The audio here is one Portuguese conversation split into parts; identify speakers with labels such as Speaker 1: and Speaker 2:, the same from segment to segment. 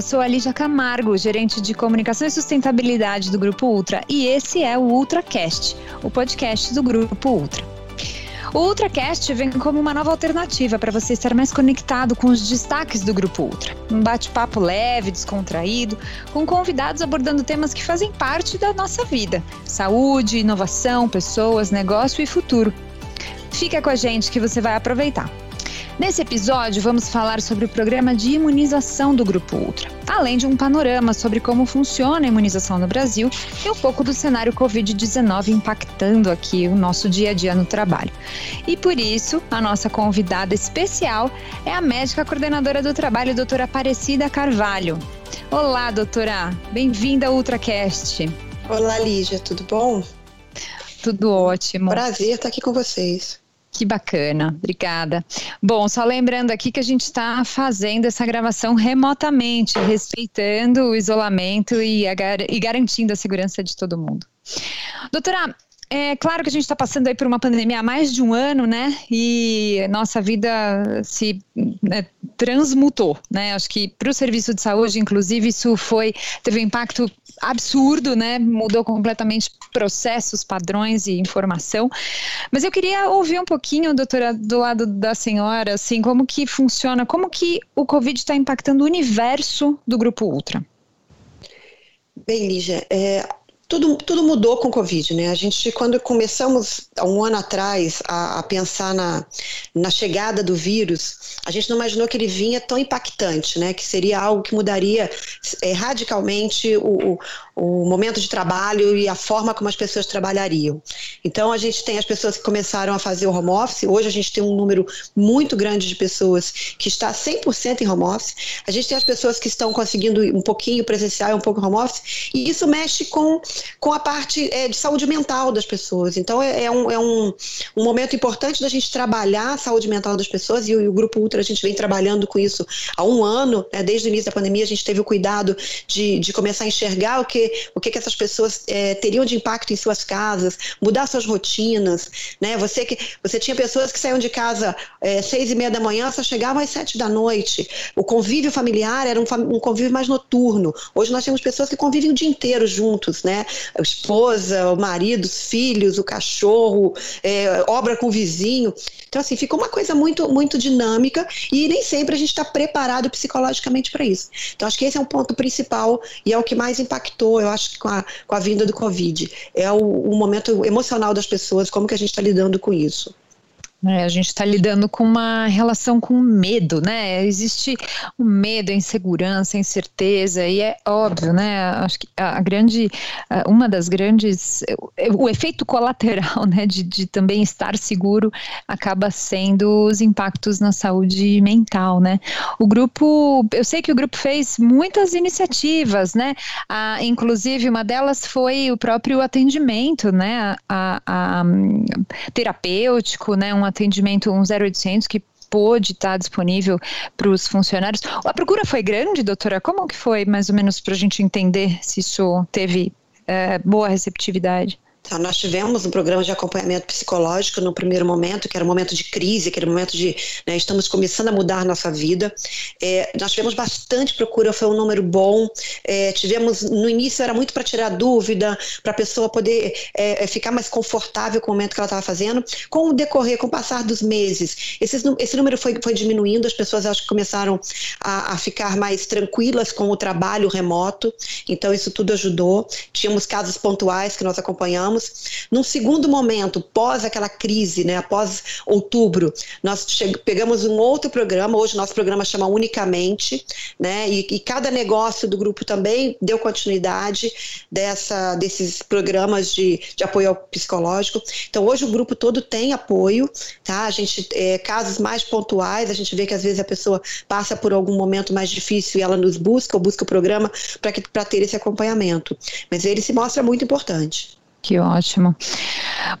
Speaker 1: eu sou a Lígia Camargo, gerente de comunicação e sustentabilidade do Grupo Ultra, e esse é o UltraCast, o podcast do Grupo Ultra. O UltraCast vem como uma nova alternativa para você estar mais conectado com os destaques do Grupo Ultra. Um bate-papo leve, descontraído, com convidados abordando temas que fazem parte da nossa vida: saúde, inovação, pessoas, negócio e futuro. Fica com a gente que você vai aproveitar. Nesse episódio, vamos falar sobre o programa de imunização do Grupo Ultra, além de um panorama sobre como funciona a imunização no Brasil e um pouco do cenário Covid-19 impactando aqui o nosso dia a dia no trabalho. E por isso, a nossa convidada especial é a médica coordenadora do trabalho, doutora Aparecida Carvalho. Olá, doutora. Bem-vinda ao UltraCast.
Speaker 2: Olá, Lígia. Tudo bom?
Speaker 1: Tudo ótimo.
Speaker 2: Prazer estar aqui com vocês.
Speaker 1: Que bacana, obrigada. Bom, só lembrando aqui que a gente está fazendo essa gravação remotamente, respeitando o isolamento e, a, e garantindo a segurança de todo mundo. Doutora, é claro que a gente está passando aí por uma pandemia há mais de um ano, né? E nossa vida se né, transmutou, né? Acho que para o serviço de saúde, inclusive, isso foi teve um impacto absurdo, né? Mudou completamente processos, padrões e informação. Mas eu queria ouvir um pouquinho, doutora, do lado da senhora, assim, como que funciona, como que o Covid está impactando o universo do Grupo Ultra.
Speaker 2: Bem, Lígia, é, tudo, tudo mudou com o Covid, né? A gente, quando começamos um ano atrás a, a, pensar na, na chegada do vírus, a gente não imaginou que ele vinha tão impactante, né? Que seria algo que mudaria é, radicalmente o, o, o momento de trabalho e a forma como as pessoas trabalhariam. Então, a gente tem as pessoas que começaram a fazer o home office. Hoje, a gente tem um número muito grande de pessoas que está 100% em home office. A gente tem as pessoas que estão conseguindo um pouquinho presencial e um pouco home office. E isso mexe com com a parte é, de saúde mental das pessoas. Então, é, é, um, é um, um momento importante da gente trabalhar a saúde mental das pessoas, e o, e o Grupo Ultra, a gente vem trabalhando com isso há um ano, né, desde o início da pandemia, a gente teve o cuidado de, de começar a enxergar o que, o que, que essas pessoas é, teriam de impacto em suas casas, mudar suas rotinas. Né? Você, que, você tinha pessoas que saíam de casa é, seis e meia da manhã, só chegavam às sete da noite. O convívio familiar era um, um convívio mais noturno. Hoje nós temos pessoas que convivem o dia inteiro juntos, né? A esposa, o marido, os filhos, o cachorro, é, obra com o vizinho. Então, assim, fica uma coisa muito, muito dinâmica e nem sempre a gente está preparado psicologicamente para isso. Então, acho que esse é um ponto principal e é o que mais impactou, eu acho, com a, com a vinda do Covid. É o, o momento emocional das pessoas, como que a gente está lidando com isso.
Speaker 1: É, a gente está lidando com uma relação com medo, né? Existe o medo, a insegurança, a incerteza, e é óbvio, né? Acho que a grande, uma das grandes, o efeito colateral, né, de, de também estar seguro acaba sendo os impactos na saúde mental, né? O grupo, eu sei que o grupo fez muitas iniciativas, né? Ah, inclusive, uma delas foi o próprio atendimento, né? A, a, a terapêutico, né? Um atendimento, um 0800 que pôde estar disponível para os funcionários. A procura foi grande, doutora? Como que foi, mais ou menos, para a gente entender se isso teve é, boa receptividade?
Speaker 2: Tá, nós tivemos um programa de acompanhamento psicológico no primeiro momento, que era um momento de crise, um momento de né, estamos começando a mudar nossa vida. É, nós tivemos bastante procura, foi um número bom. É, tivemos no início era muito para tirar dúvida, para a pessoa poder é, é, ficar mais confortável com o momento que ela estava fazendo. Com o decorrer, com o passar dos meses, esses, esse número foi, foi diminuindo. As pessoas acho que começaram a, a ficar mais tranquilas com o trabalho remoto. Então isso tudo ajudou. Tínhamos casos pontuais que nós acompanhamos Num segundo momento, pós aquela crise, né, após outubro, nós pegamos um outro programa, hoje nosso programa chama Unicamente, né, e, e, cada negócio do grupo também deu continuidade dessa, desses programas de, de apoio psicológico. Então, hoje o grupo todo tem apoio, tá? A gente, é, casos mais pontuais, a gente vê que às vezes a pessoa passa por algum momento mais difícil e ela nos busca ou busca o programa para ter esse acompanhamento. Mas ele se mostra muito importante.
Speaker 1: Que ótimo.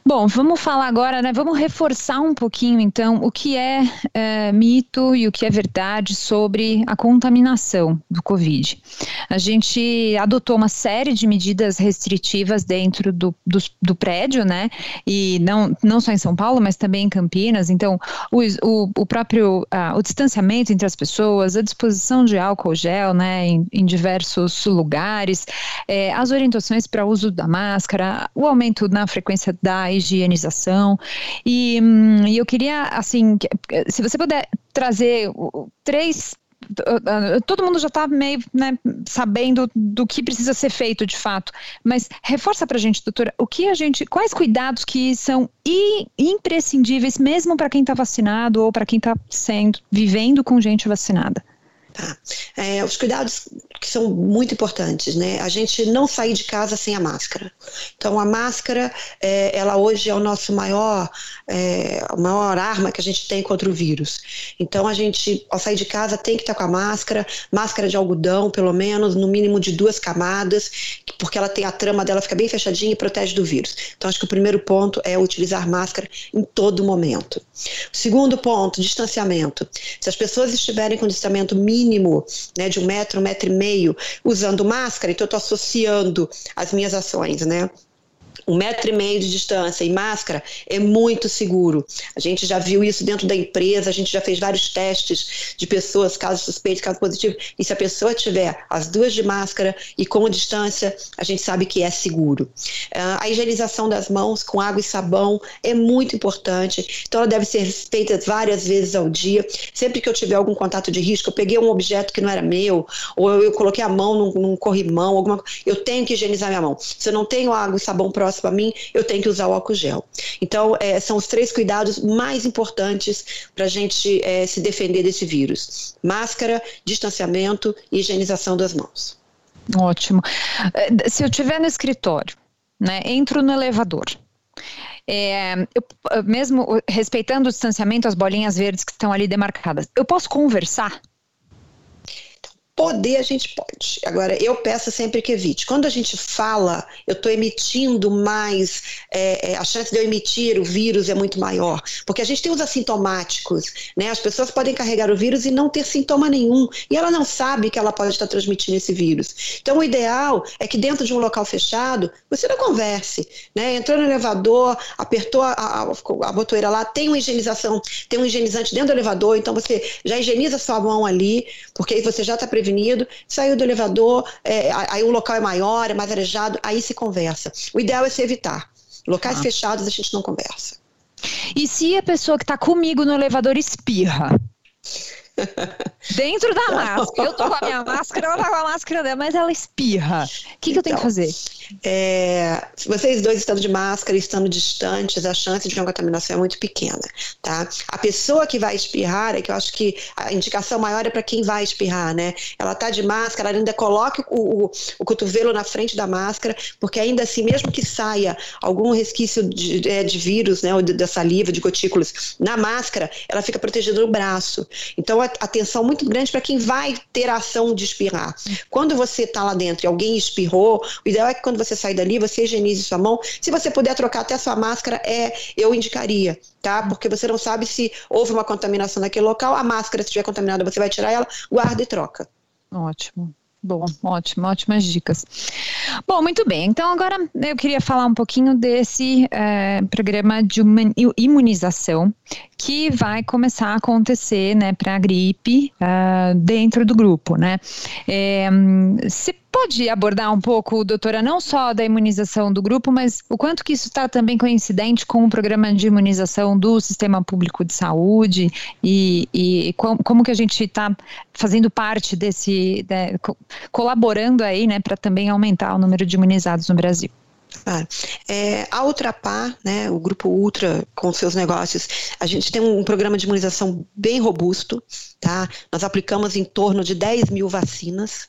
Speaker 1: Bom, vamos falar agora, né? Vamos reforçar um pouquinho, então, o que é, é, mito e o que é verdade sobre a contaminação do Covid. A gente adotou uma série de medidas restritivas dentro do, do, do prédio, né? E não, não só em São Paulo, mas também em Campinas. Então, o, o, o próprio uh, o distanciamento entre as pessoas, a disposição de álcool gel, né? Em, em diversos lugares, é, as orientações para uso da máscara, o aumento na frequência da higienização. E, hum, eu queria, assim, se você puder trazer três todo mundo já está meio né, sabendo do que precisa ser feito de fato, mas reforça para a gente, doutora, o que a gente, quais cuidados que são imprescindíveis mesmo para quem está vacinado ou para quem está sendo vivendo com gente vacinada?
Speaker 2: Tá. É, os cuidados que são muito importantes, né? A gente não sair de casa sem a máscara. Então, a máscara, é, ela hoje é o nosso maior, é, a maior arma que a gente tem contra o vírus. Então, a gente, ao sair de casa, tem que estar com a máscara, máscara de algodão, pelo menos, no mínimo de duas camadas, porque ela tem a trama dela, fica bem fechadinha e protege do vírus. Então, acho que o primeiro ponto é utilizar máscara em todo momento. O segundo ponto, distanciamento. Se as pessoas estiverem com distanciamento mínimo, né, de um metro, um metro e meio, usando máscara, então eu estou associando as minhas ações, né? Um metro e meio de distância e máscara é muito seguro. A gente já viu isso dentro da empresa, a gente já fez vários testes de pessoas, caso suspeito, caso positivo, e se a pessoa tiver as duas de máscara e com distância, a gente sabe que é seguro. Uh, a higienização das mãos com água e sabão é muito importante, então ela deve ser feita várias vezes ao dia. Sempre que eu tiver algum contato de risco, eu peguei um objeto que não era meu, ou eu, eu coloquei a mão num, num corrimão, alguma eu tenho que higienizar minha mão. Se eu não tenho água e sabão próximo, a mim, eu tenho que usar o álcool gel. Então, é, são os três cuidados mais importantes para a gente é, se defender desse vírus: máscara, distanciamento e higienização das mãos.
Speaker 1: Ótimo. É, se eu estiver no escritório, né, entro no elevador. É, eu, mesmo respeitando o distanciamento, as bolinhas verdes que estão ali demarcadas, eu posso conversar?
Speaker 2: Poder a gente pode. Agora, eu peço sempre que evite. Quando a gente fala, eu estou emitindo mais, é, é, a chance de eu emitir o vírus é muito maior. Porque a gente tem os assintomáticos, né? As pessoas podem carregar o vírus e não ter sintoma nenhum. E ela não sabe que ela pode estar transmitindo esse vírus. Então, o ideal é que dentro de um local fechado, você não converse. Né? Entrou no elevador, apertou a, a, a botoeira lá, tem uma higienização, tem um higienizante dentro do elevador, então você já higieniza sua mão ali, porque aí você já está prevenindo prevenido, saiu do elevador, é, aí o local é maior, é mais arejado, aí se conversa. O ideal é se evitar. Locais ah. fechados a gente não conversa.
Speaker 1: E se a pessoa que está comigo no elevador espirra? Dentro da máscara. Eu tô com a minha máscara, ela tá com a máscara dela, mas ela espirra. O que, que eu tenho que então, fazer?
Speaker 2: É, vocês dois estando de máscara e estando distantes, a chance de uma contaminação é muito pequena, tá? A pessoa que vai espirrar, é que eu acho que a indicação maior é para quem vai espirrar, né? Ela tá de máscara, ela ainda coloca o, o, o, cotovelo na frente da máscara, porque ainda assim, mesmo que saia algum resquício de, é, de vírus, né, ou de, da saliva, de gotículas na máscara, ela fica protegida no braço. Então, atenção muito grande para quem vai ter a ação de espirrar. Quando você está lá dentro e alguém espirrou, o ideal é que quando você sair dali, você higienize sua mão. Se você puder trocar até sua máscara, é, eu indicaria, tá? Porque você não sabe se houve uma contaminação naquele local. A máscara, se estiver contaminada, você vai tirar ela, guarda e troca.
Speaker 1: Ótimo. Bom, ótimo, ótimas dicas. Bom, muito bem. Então, agora eu queria falar um pouquinho desse é, programa de imunização que vai começar a acontecer, né, para a gripe uh, dentro do grupo, né? É, se pode abordar um pouco, doutora, não só da imunização do grupo, mas o quanto que isso está também coincidente com o programa de imunização do Sistema Público de Saúde e, e como, como, que a gente está fazendo parte desse, de, colaborando aí, né, para também aumentar o número de imunizados no Brasil?
Speaker 2: Claro. É, a Ultrapar, né, o grupo Ultra com seus negócios, a gente tem um programa de imunização bem robusto, tá? Nós aplicamos em torno de 10 mil vacinas,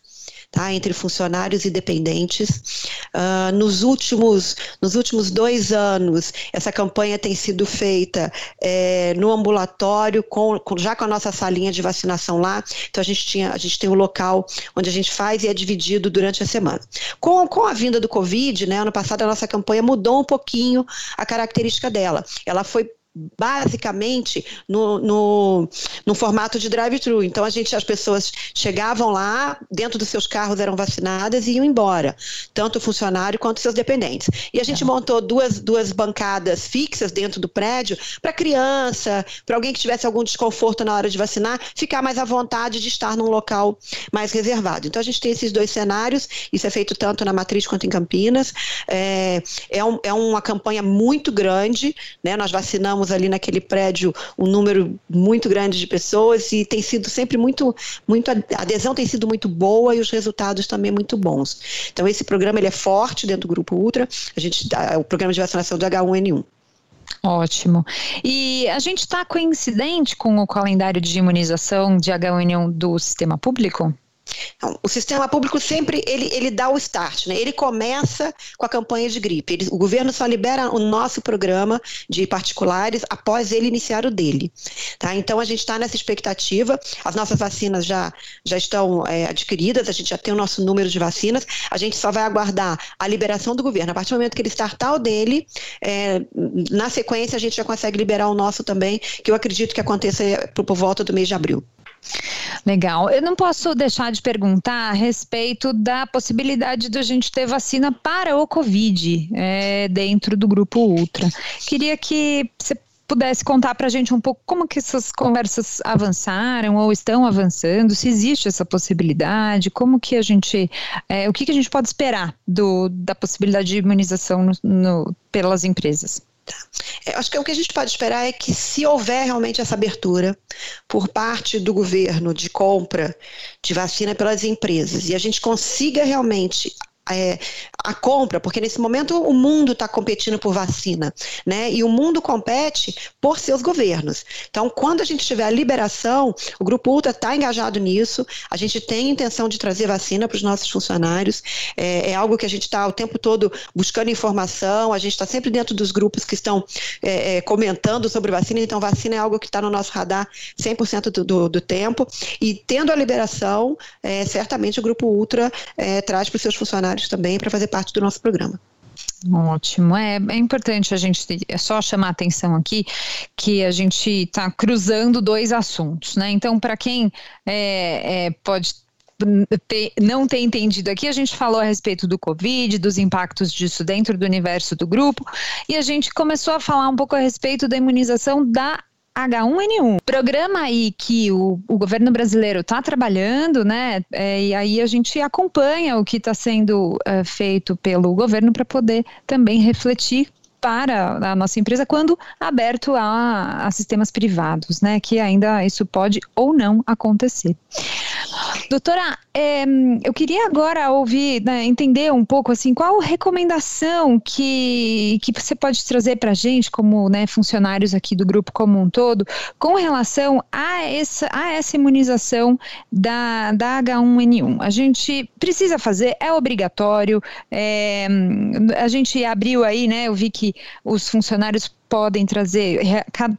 Speaker 2: tá? Entre funcionários e dependentes. Uh, nos, últimos, nos últimos dois anos, essa campanha tem sido feita é, no ambulatório, com, com, já com a nossa salinha de vacinação lá. Então a gente, tinha, a gente tem um local onde a gente faz e é dividido durante a semana. Com, com a vinda do Covid, né, ano passado a nossa campanha mudou um pouquinho a característica dela. Ela foi basicamente no, no, no formato de drive-thru. Então a gente, as pessoas chegavam lá, dentro dos seus carros eram vacinadas e iam embora, tanto o funcionário quanto seus dependentes. E a gente é. montou duas, duas bancadas fixas dentro do prédio para criança, para alguém que tivesse algum desconforto na hora de vacinar, ficar mais à vontade de estar num local mais reservado. Então a gente tem esses dois cenários, isso é feito tanto na Matriz quanto em Campinas. É, é, um, é uma campanha muito grande, né? Nós vacinamos ali naquele prédio um número muito grande de pessoas e tem sido sempre muito, muito a adesão tem sido muito boa e os resultados também muito bons. Então esse programa ele é forte dentro do grupo Ultra. A gente o programa de vacinação do H1N1.
Speaker 1: Ótimo. E a gente está coincidente com o calendário de imunização de H1N1 do sistema público?
Speaker 2: Então, o sistema público sempre ele, ele dá o start, né? ele começa com a campanha de gripe. Ele, o governo só libera o nosso programa de particulares após ele iniciar o dele. Tá? Então a gente está nessa expectativa, as nossas vacinas já, já estão é, adquiridas, a gente já tem o nosso número de vacinas, a gente só vai aguardar a liberação do governo. A partir do momento que ele startar o dele, é, na sequência a gente já consegue liberar o nosso também, que eu acredito que aconteça por, por volta do mês de abril.
Speaker 1: Legal. Eu não posso deixar de perguntar a respeito da possibilidade de a gente ter vacina para o Covid é, dentro do grupo Ultra. Queria que você pudesse contar para a gente um pouco como que essas conversas avançaram ou estão avançando, se existe essa possibilidade, como que a gente, é, o que, que a gente pode esperar do, da possibilidade de imunização no, no, pelas empresas.
Speaker 2: É, acho que o que a gente pode esperar é que, se houver realmente essa abertura por parte do governo de compra de vacina pelas empresas e a gente consiga realmente é, a compra, porque nesse momento o mundo está competindo por vacina, né? E o mundo compete por seus governos. Então, quando a gente tiver a liberação, o Grupo Ultra está engajado nisso, a gente tem intenção de trazer vacina para os nossos funcionários, é, é, algo que a gente está o tempo todo buscando informação, a gente está sempre dentro dos grupos que estão é, é comentando sobre vacina, então vacina é algo que está no nosso radar 100% do, do, do, tempo, e tendo a liberação, é, certamente o Grupo Ultra é, traz para os seus funcionários também para fazer parte do nosso programa.
Speaker 1: Ótimo, é, é importante a gente é só chamar atenção aqui que a gente está cruzando dois assuntos, né? Então, para quem é, é, pode ter, não ter entendido aqui, a gente falou a respeito do Covid, dos impactos disso dentro do universo do grupo, e a gente começou a falar um pouco a respeito da imunização da H1N1. Programa aí que o, o governo brasileiro está trabalhando, né? É, e aí a gente acompanha o que está sendo é, feito pelo governo para poder também refletir para a nossa empresa quando aberto a, a, sistemas privados, né? Que ainda isso pode ou não acontecer. Doutora, é, eu queria agora ouvir, né, entender um pouco assim, qual recomendação que, que você pode trazer para a gente, como né, funcionários aqui do grupo como um todo, com relação a essa, a essa imunização da, da H1N1. A gente precisa fazer, é obrigatório. É, a gente abriu aí, né? Eu vi que os funcionários podem trazer,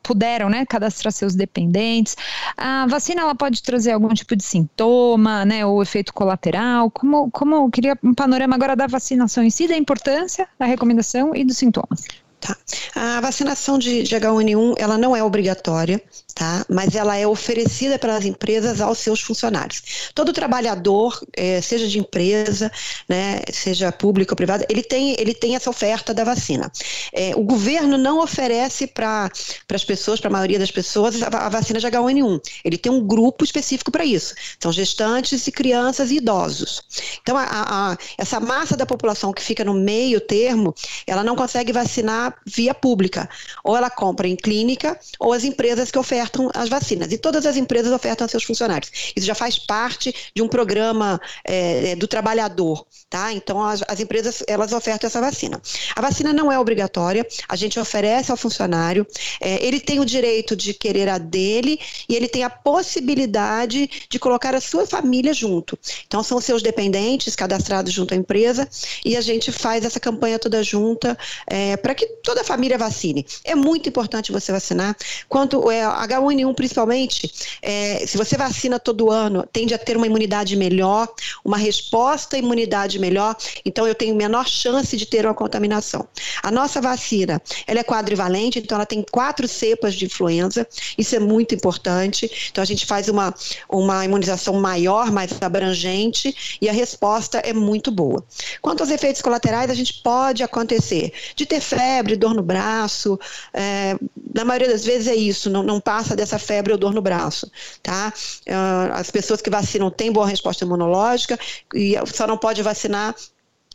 Speaker 1: puderam, né, cadastrar seus dependentes. A vacina ela pode trazer algum tipo de sintoma, né, ou efeito colateral. Como, como eu queria um panorama agora da vacinação em si, da importância, da recomendação e dos sintomas.
Speaker 2: Tá. A vacinação de, de H1N1 ela não é obrigatória, tá? mas ela é oferecida pelas empresas aos seus funcionários. Todo trabalhador, é, seja de empresa, né, seja público ou privado, ele tem, ele tem essa oferta da vacina. É, o governo não oferece para as pessoas, para a maioria das pessoas, a, a, vacina de H1N1. Ele tem um grupo específico para isso. São gestantes e crianças e idosos. Então, a, a, essa massa da população que fica no meio termo, ela não consegue vacinar via pública. Ou ela compra em clínica, ou as empresas que oferecem ofertam as vacinas e todas as empresas ofertam aos seus funcionários. Isso já faz parte de um programa é, do trabalhador, tá? Então as, as empresas elas ofertam essa vacina. A vacina não é obrigatória, a gente oferece ao funcionário, é, ele tem o direito de querer a dele e ele tem a possibilidade de colocar a sua família junto. Então são seus dependentes cadastrados junto à empresa e a gente faz essa campanha toda junta é, para que toda a família vacine. É muito importante você vacinar. Quanto é, H1N1 principalmente, é, se você vacina todo ano, tende a ter uma imunidade melhor, uma resposta à imunidade melhor, então eu tenho menor chance de ter uma contaminação. A nossa vacina, ela é quadrivalente, então ela tem quatro cepas de influenza, isso é muito importante. Então a gente faz uma, uma imunização maior, mais abrangente, e a resposta é muito boa. Quanto aos efeitos colaterais, a gente pode acontecer de ter febre, dor no braço, é, na maioria das vezes é isso, não, não passa dessa febre ou dor no braço, tá? Uh, as pessoas que vacinam têm boa resposta imunológica e só não pode vacinar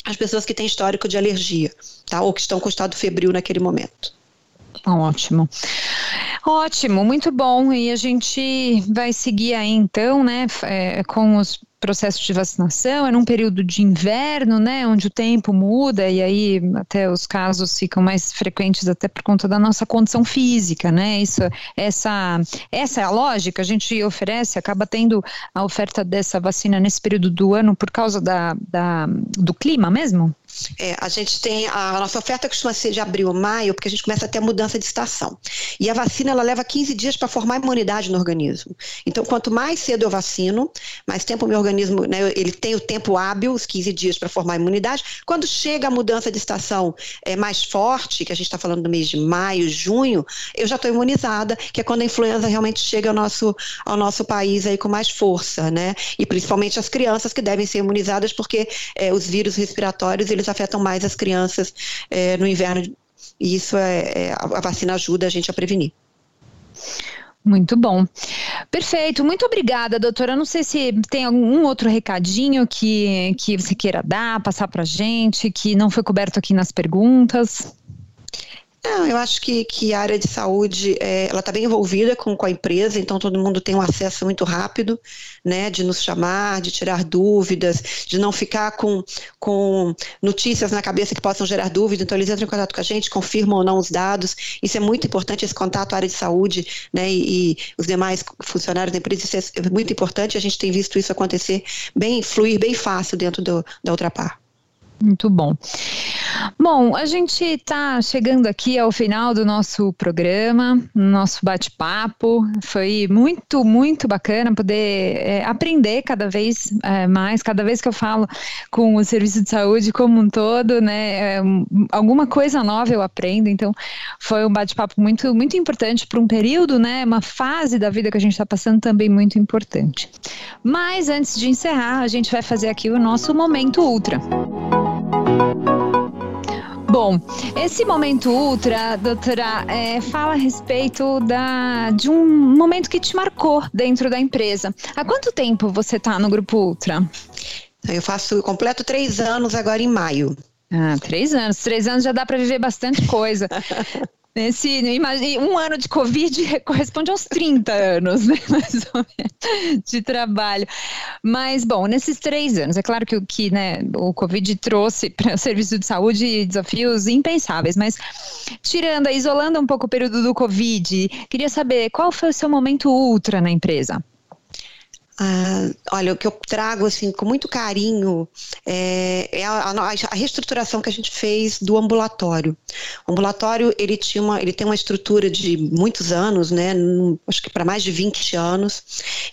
Speaker 2: as pessoas que têm histórico de alergia, tá? Ou que estão com estado febril naquele momento.
Speaker 1: Ótimo. Ótimo, muito bom. E a gente vai seguir aí então, né, é, com os processos de vacinação, é num período de inverno, né, onde o tempo muda e aí até os casos ficam mais frequentes até por conta da nossa condição física, né? Isso, essa, essa é a lógica. A gente oferece, acaba tendo a oferta dessa vacina nesse período do ano por causa da, da do clima mesmo?
Speaker 2: É, a gente tem a, nossa oferta costuma ser de abril maio, porque a gente começa a ter a mudança de estação. E a vacina ela leva 15 dias para formar imunidade no organismo. Então, quanto mais cedo eu vacino, mais tempo o meu organismo, né, ele tem o tempo hábil, os 15 dias para formar imunidade. Quando chega a mudança de estação é, mais forte, que a gente está falando do mês de maio, junho, eu já estou imunizada, que é quando a influenza realmente chega ao nosso, ao nosso país aí com mais força, né? E principalmente as crianças que devem ser imunizadas, porque é, os vírus respiratórios eles afetam mais as crianças é, no inverno. E isso é, é, a vacina ajuda a gente a prevenir.
Speaker 1: Muito bom. Perfeito. Muito obrigada, doutora. Não sei se tem algum outro recadinho que, que você queira dar, passar para gente, que não foi coberto aqui nas perguntas.
Speaker 2: Não, eu acho que, que a área de saúde é, ela está bem envolvida com, com a empresa, então todo mundo tem um acesso muito rápido, né, de nos chamar, de tirar dúvidas, de não ficar com, com notícias na cabeça que possam gerar dúvida. Então eles entram em contato com a gente, confirmam ou não os dados. Isso é muito importante, esse contato área de saúde, né, e, e os demais funcionários da empresa. Isso é muito importante. A gente tem visto isso acontecer bem, fluir bem fácil dentro do, da outra parte.
Speaker 1: Muito bom. Bom, a gente está chegando aqui ao final do nosso programa, nosso bate-papo. Foi muito, muito bacana poder é, aprender cada vez é, mais, cada vez que eu falo com o serviço de saúde como um todo, né? É, alguma coisa nova eu aprendo. Então, foi um bate-papo muito, muito importante para um período, né? Uma fase da vida que a gente está passando também muito importante. Mas antes de encerrar, a gente vai fazer aqui o nosso momento ultra. Bom, esse momento ultra, doutora, é, fala a respeito da, de um momento que te marcou dentro da empresa. Há quanto tempo você está no Grupo Ultra?
Speaker 2: Eu faço, completo três anos agora em maio.
Speaker 1: Ah, três anos. Três anos já dá para viver bastante coisa. Nesse, um ano de Covid corresponde aos 30 anos, né, mais ou menos, de trabalho. Mas, bom, nesses três anos, é claro que, que né, o Covid trouxe para o serviço de saúde desafios impensáveis, mas tirando, isolando um pouco o período do Covid, queria saber qual foi o seu momento ultra na empresa?
Speaker 2: Ah, olha, o que eu trago assim com muito carinho é, é a, a, reestruturação que a gente fez do ambulatório. O ambulatório ele tinha uma, ele tem uma estrutura de muitos anos, né? Acho que para mais de 20 anos,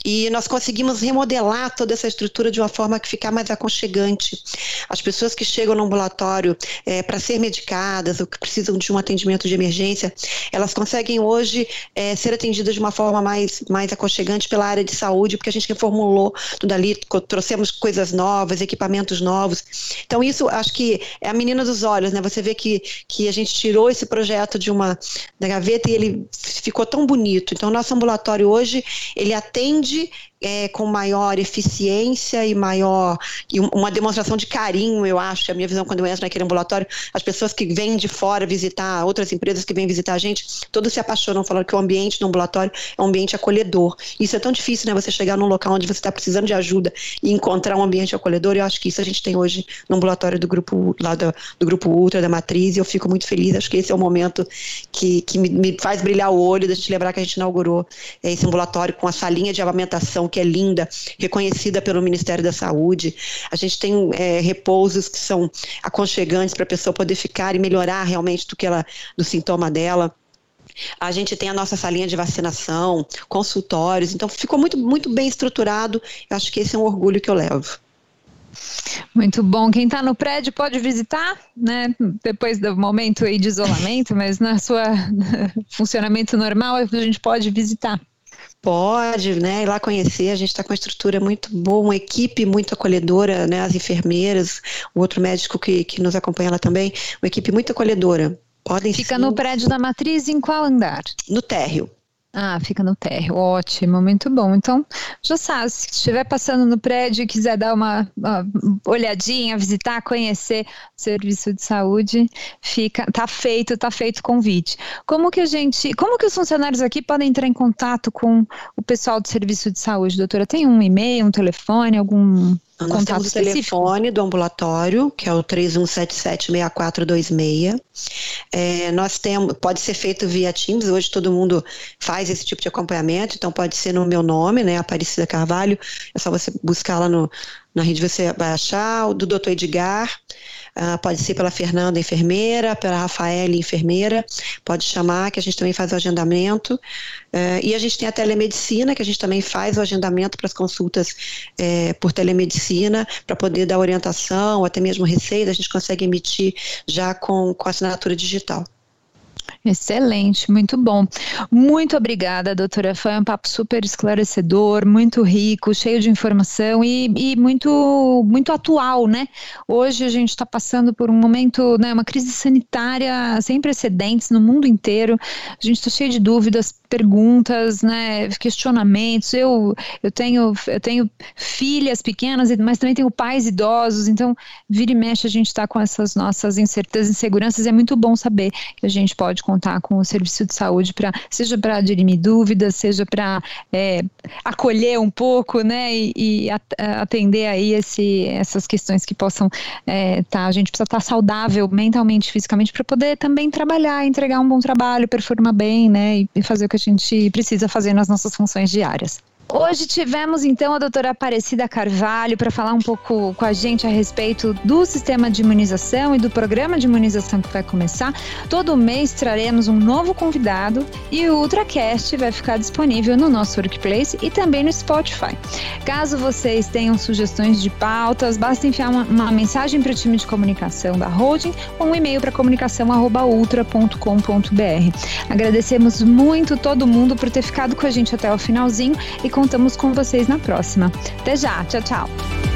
Speaker 2: e nós conseguimos remodelar toda essa estrutura de uma forma que ficar mais aconchegante. As pessoas que chegam no ambulatório é, para ser medicadas ou que precisam de um atendimento de emergência, elas conseguem hoje é, ser atendidas de uma forma mais mais aconchegante pela área de saúde, porque a gente reformulou tudo ali, trouxemos coisas novas, equipamentos novos. Então, isso acho que é a menina dos olhos, né? Você vê que, que a gente tirou esse projeto de uma da gaveta e ele ficou tão bonito. Então, nosso ambulatório hoje, ele atende é, com maior eficiência e maior e uma demonstração de carinho, eu acho, a minha visão quando eu entro naquele ambulatório, as pessoas que vêm de fora visitar, outras empresas que vêm visitar a gente, todos se apaixonam falando que o ambiente no ambulatório é um ambiente acolhedor. Isso é tão difícil, né? Você chegar num local onde você está precisando de ajuda e encontrar um ambiente acolhedor. Eu acho que isso a gente tem hoje no ambulatório do grupo lá do, do grupo Ultra da Matriz e eu fico muito feliz. Acho que esse é o momento que, que me, me faz brilhar o olho da gente lembrar que a gente inaugurou é, esse ambulatório com a salinha de amamentação que é linda, reconhecida pelo Ministério da Saúde. A gente tem é, repousos que são aconchegantes para a pessoa poder ficar e melhorar realmente do que ela, do sintoma dela. A gente tem a nossa salinha de vacinação, consultórios, então ficou muito, muito bem estruturado. Eu acho que esse é um orgulho que eu levo.
Speaker 1: Muito bom. Quem está no prédio pode visitar, né? Depois do momento de isolamento, mas na sua funcionamento normal a gente pode visitar.
Speaker 2: Pode, né, ir lá conhecer. A gente está com uma estrutura muito boa, uma equipe muito acolhedora, né? As enfermeiras, o outro médico que, que nos acompanha lá também, uma equipe muito acolhedora.
Speaker 1: Podem Fica sim. no prédio da matriz em qual andar?
Speaker 2: No térreo.
Speaker 1: Ah, fica no térreo, ótimo, muito bom. Então, já sabe, se estiver passando no prédio e quiser dar uma, uma, olhadinha, visitar, conhecer o serviço de saúde, fica, tá feito, tá feito o convite. Como que a gente, como que os funcionários aqui podem entrar em contato com o pessoal do serviço de saúde, doutora? Tem um e-mail, um telefone, algum
Speaker 2: nós Contato temos o telefone do ambulatório, que é o 31776426. É, nós temos, pode ser feito via Teams, hoje todo mundo faz esse tipo de acompanhamento, então pode ser no meu nome, né, Aparecida Carvalho, é só você buscar lá no, na rede, você vai achar, o do doutor Edgar, Uh, pode ser pela Fernanda, enfermeira, pela Rafaela, enfermeira, pode chamar, que a gente também faz o agendamento. Uh, e a gente tem a telemedicina, que a gente também faz o agendamento para as consultas é, por telemedicina, para poder dar orientação, até mesmo receita, a gente consegue emitir já com, com assinatura digital.
Speaker 1: Excelente, muito bom. Muito obrigada, doutora. Foi um papo super esclarecedor, muito rico, cheio de informação e, e muito, muito atual, né? Hoje a gente está passando por um momento, né, uma crise sanitária sem precedentes no mundo inteiro. A gente está cheio de dúvidas, perguntas, né, questionamentos. Eu, eu tenho, eu tenho filhas pequenas, mas também tenho pais idosos. Então, vira e mexe a gente está com essas nossas incertezas, inseguranças. É muito bom saber que a gente pode contar com o serviço de saúde para, seja para dirimir dúvidas, seja para é, acolher um pouco, né, e, e atender aí esse, essas questões que possam é, tá, a gente precisa estar tá saudável mentalmente, fisicamente para poder também trabalhar, entregar um bom trabalho, performar bem, né, e fazer o que a gente precisa fazer nas nossas funções diárias. Hoje tivemos então a doutora Aparecida Carvalho para falar um pouco com a gente a respeito do sistema de imunização e do programa de imunização que vai começar. Todo mês traremos um novo convidado e o Ultracast vai ficar disponível no nosso Workplace e também no Spotify. Caso vocês tenham sugestões de pautas, basta enviar uma, uma mensagem para o time de comunicação da Holding ou um e-mail para comunicação@ultra.com.br. Agradecemos muito todo mundo por ter ficado com a gente até o finalzinho e contamos com vocês na próxima. Até já, tchau, tchau.